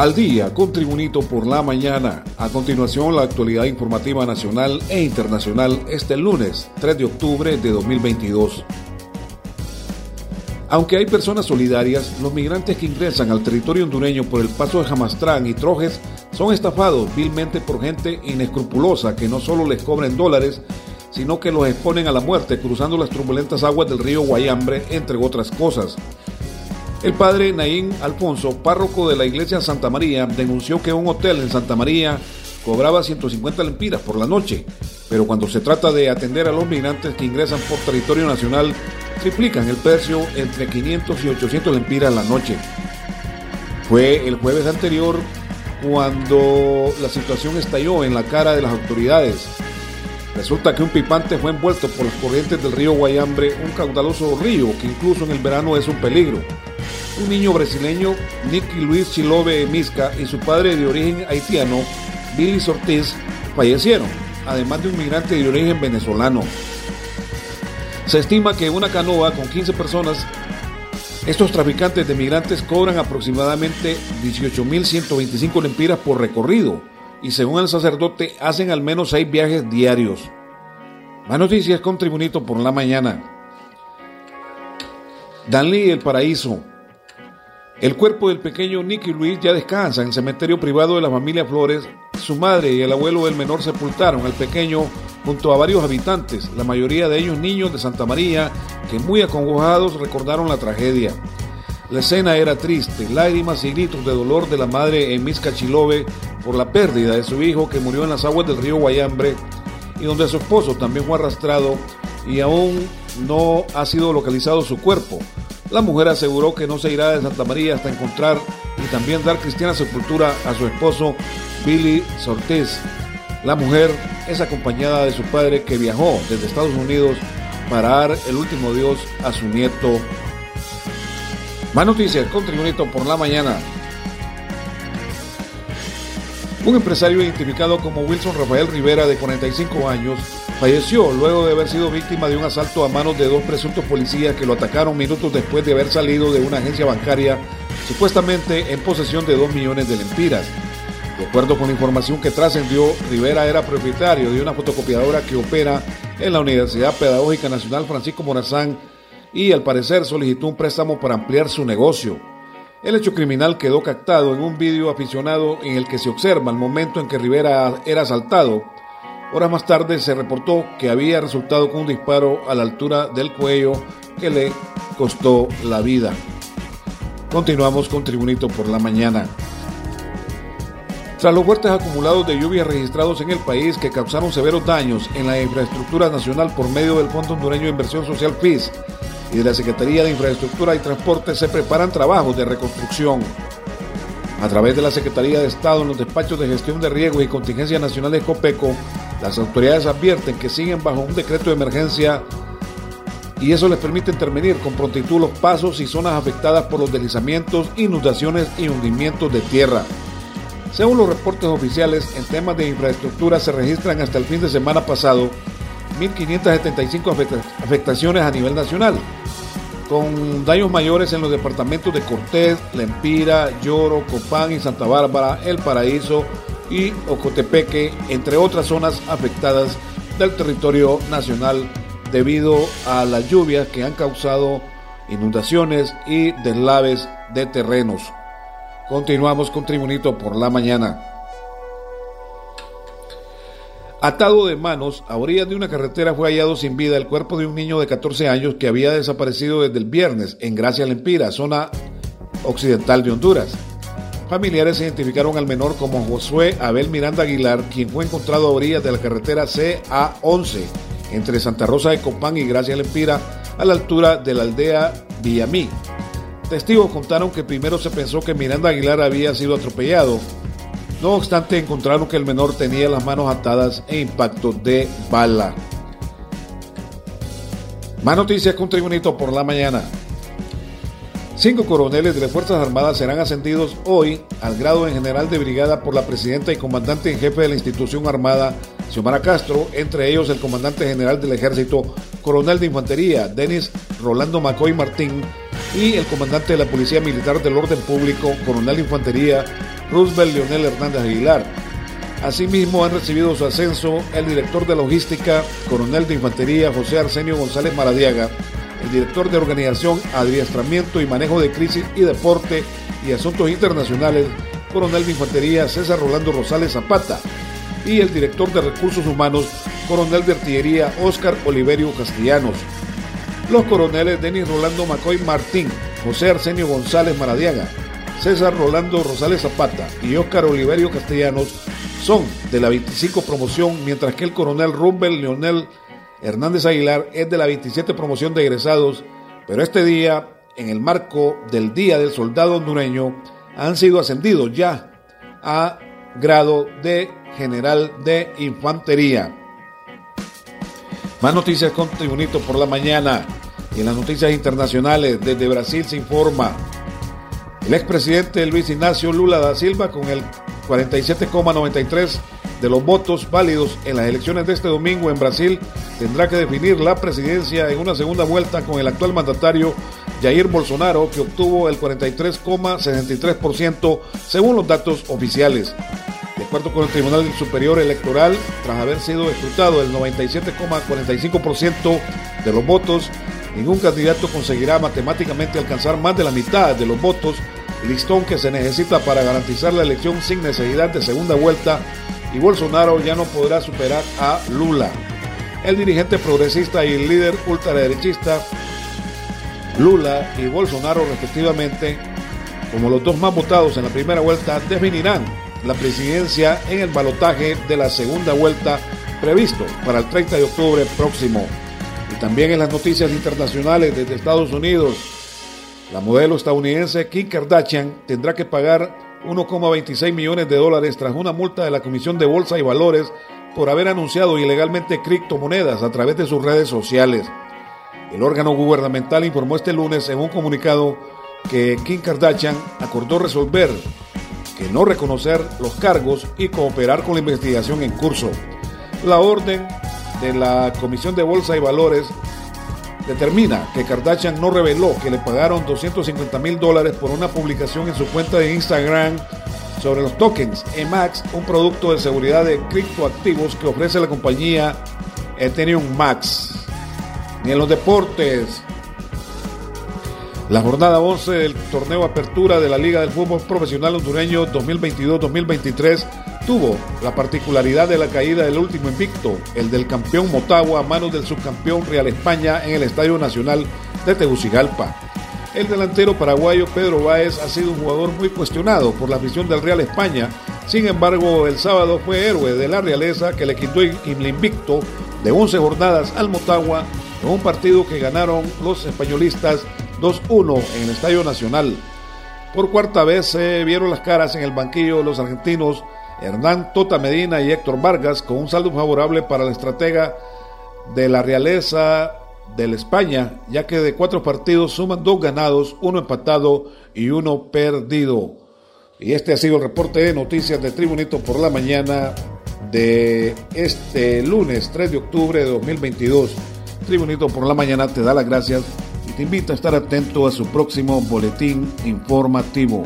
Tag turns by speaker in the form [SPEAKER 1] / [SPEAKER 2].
[SPEAKER 1] Al día con Tribunito por la mañana. A continuación, la actualidad informativa nacional e internacional este lunes 3 de octubre de 2022. Aunque hay personas solidarias, los migrantes que ingresan al territorio hondureño por el paso de Jamastrán y Trojes son estafados vilmente por gente inescrupulosa que no solo les cobren dólares, sino que los exponen a la muerte cruzando las turbulentas aguas del río Guayambre, entre otras cosas. El padre Naín Alfonso, párroco de la iglesia Santa María, denunció que un hotel en Santa María cobraba 150 lempiras por la noche, pero cuando se trata de atender a los migrantes que ingresan por territorio nacional, triplican el precio entre 500 y 800 lempiras la noche. Fue el jueves anterior cuando la situación estalló en la cara de las autoridades. Resulta que un pipante fue envuelto por las corrientes del río Guayambre, un caudaloso río que incluso en el verano es un peligro un niño brasileño, Nicky Luis Chilobe Misca, y su padre de origen haitiano, Billy Ortiz, fallecieron, además de un migrante de origen venezolano. Se estima que una canoa con 15 personas, estos traficantes de migrantes cobran aproximadamente 18.125 lempiras por recorrido y según el sacerdote hacen al menos 6 viajes diarios. Más noticias con Tribunito por la mañana. Danley El Paraíso, el cuerpo del pequeño Nicky Luis ya descansa en el cementerio privado de la familia Flores. Su madre y el abuelo del menor sepultaron al pequeño junto a varios habitantes, la mayoría de ellos niños de Santa María, que muy acongojados recordaron la tragedia. La escena era triste, lágrimas y gritos de dolor de la madre en Miscachilobe por la pérdida de su hijo que murió en las aguas del río Guayambre y donde su esposo también fue arrastrado y aún no ha sido localizado su cuerpo. La mujer aseguró que no se irá de Santa María hasta encontrar y también dar cristiana sepultura a su esposo Billy Sortés. La mujer es acompañada de su padre que viajó desde Estados Unidos para dar el último Dios a su nieto. Más noticias con Tribunito por la mañana. Un empresario identificado como Wilson Rafael Rivera, de 45 años, falleció luego de haber sido víctima de un asalto a manos de dos presuntos policías que lo atacaron minutos después de haber salido de una agencia bancaria supuestamente en posesión de 2 millones de lempiras. De acuerdo con la información que trascendió, Rivera era propietario de una fotocopiadora que opera en la Universidad Pedagógica Nacional Francisco Morazán y al parecer solicitó un préstamo para ampliar su negocio. El hecho criminal quedó captado en un vídeo aficionado en el que se observa el momento en que Rivera era asaltado. Horas más tarde se reportó que había resultado con un disparo a la altura del cuello que le costó la vida. Continuamos con Tribunito por la mañana. Tras los fuertes acumulados de lluvias registrados en el país que causaron severos daños en la infraestructura nacional por medio del Fondo Hondureño de Inversión Social FIS, y de la Secretaría de Infraestructura y Transporte se preparan trabajos de reconstrucción. A través de la Secretaría de Estado en los despachos de gestión de riesgos y contingencia nacional de COPECO, las autoridades advierten que siguen bajo un decreto de emergencia y eso les permite intervenir con prontitud los pasos y zonas afectadas por los deslizamientos, inundaciones y hundimientos de tierra. Según los reportes oficiales, en temas de infraestructura se registran hasta el fin de semana pasado 1.575 afectaciones a nivel nacional, con daños mayores en los departamentos de Cortés, Lempira, Lloro, Copán y Santa Bárbara, El Paraíso y Ocotepeque, entre otras zonas afectadas del territorio nacional debido a las lluvias que han causado inundaciones y deslaves de terrenos. Continuamos con Tribunito por la mañana. Atado de manos, a orillas de una carretera fue hallado sin vida el cuerpo de un niño de 14 años que había desaparecido desde el viernes en Gracia Lempira, zona occidental de Honduras. Familiares identificaron al menor como Josué Abel Miranda Aguilar, quien fue encontrado a orillas de la carretera CA11 entre Santa Rosa de Copán y Gracia Lempira, a la altura de la aldea Villamí. Testigos contaron que primero se pensó que Miranda Aguilar había sido atropellado, no obstante, encontraron que el menor tenía las manos atadas e impacto de bala. Más noticias con Tribunito por la mañana. Cinco coroneles de las Fuerzas Armadas serán ascendidos hoy al grado en general de brigada por la presidenta y comandante en jefe de la institución armada, Xiomara Castro, entre ellos el comandante general del ejército, coronel de infantería, Denis Rolando Macoy Martín, y el comandante de la Policía Militar del Orden Público, coronel de infantería, Roosevelt Leonel Hernández Aguilar. Asimismo han recibido su ascenso el director de logística, coronel de infantería José Arsenio González Maradiaga, el director de organización, adiestramiento y manejo de crisis y deporte y asuntos internacionales, coronel de infantería César Rolando Rosales Zapata, y el director de recursos humanos, coronel de artillería Óscar Oliverio Castellanos. Los coroneles Denis Rolando Macoy Martín, José Arsenio González Maradiaga, César Rolando Rosales Zapata y Óscar Oliverio Castellanos son de la 25 promoción, mientras que el coronel Rumbel Leonel Hernández Aguilar es de la 27 promoción de egresados, pero este día, en el marco del Día del Soldado Hondureño, han sido ascendidos ya a grado de general de infantería. Más noticias con Tribunito por la mañana. Y en las noticias internacionales, desde Brasil se informa. El expresidente Luis Ignacio Lula da Silva, con el 47,93 de los votos válidos en las elecciones de este domingo en Brasil, tendrá que definir la presidencia en una segunda vuelta con el actual mandatario Jair Bolsonaro, que obtuvo el 43,63% según los datos oficiales. De acuerdo con el Tribunal Superior Electoral, tras haber sido escrutado el 97,45% de los votos, ningún candidato conseguirá matemáticamente alcanzar más de la mitad de los votos, listón que se necesita para garantizar la elección sin necesidad de segunda vuelta, y Bolsonaro ya no podrá superar a Lula. El dirigente progresista y el líder ultraderechista Lula y Bolsonaro respectivamente, como los dos más votados en la primera vuelta, definirán la presidencia en el balotaje de la segunda vuelta previsto para el 30 de octubre próximo. Y también en las noticias internacionales desde Estados Unidos, la modelo estadounidense Kim Kardashian tendrá que pagar 1,26 millones de dólares tras una multa de la Comisión de Bolsa y Valores por haber anunciado ilegalmente criptomonedas a través de sus redes sociales. El órgano gubernamental informó este lunes en un comunicado que Kim Kardashian acordó resolver no reconocer los cargos y cooperar con la investigación en curso. La orden de la Comisión de Bolsa y Valores determina que Kardashian no reveló que le pagaron 250 mil dólares por una publicación en su cuenta de Instagram sobre los tokens EMAX, un producto de seguridad de criptoactivos que ofrece la compañía Ethereum Max. Ni en los deportes, la jornada 11 del torneo Apertura de la Liga del Fútbol Profesional Hondureño 2022-2023 tuvo la particularidad de la caída del último invicto, el del campeón Motagua a manos del subcampeón Real España en el Estadio Nacional de Tegucigalpa. El delantero paraguayo Pedro Báez ha sido un jugador muy cuestionado por la afición del Real España, sin embargo el sábado fue héroe de la realeza que le quitó el invicto de 11 jornadas al Motagua en un partido que ganaron los españolistas 2-1 en el Estadio Nacional. Por cuarta vez se vieron las caras en el banquillo los argentinos Hernán Tota Medina y Héctor Vargas con un saldo favorable para la estratega de la realeza del España, ya que de cuatro partidos suman dos ganados, uno empatado y uno perdido. Y este ha sido el reporte de noticias de Tribunito por la mañana de este lunes 3 de octubre de 2022. Tribunito por la mañana te da las gracias y te invito a estar atento a su próximo boletín informativo.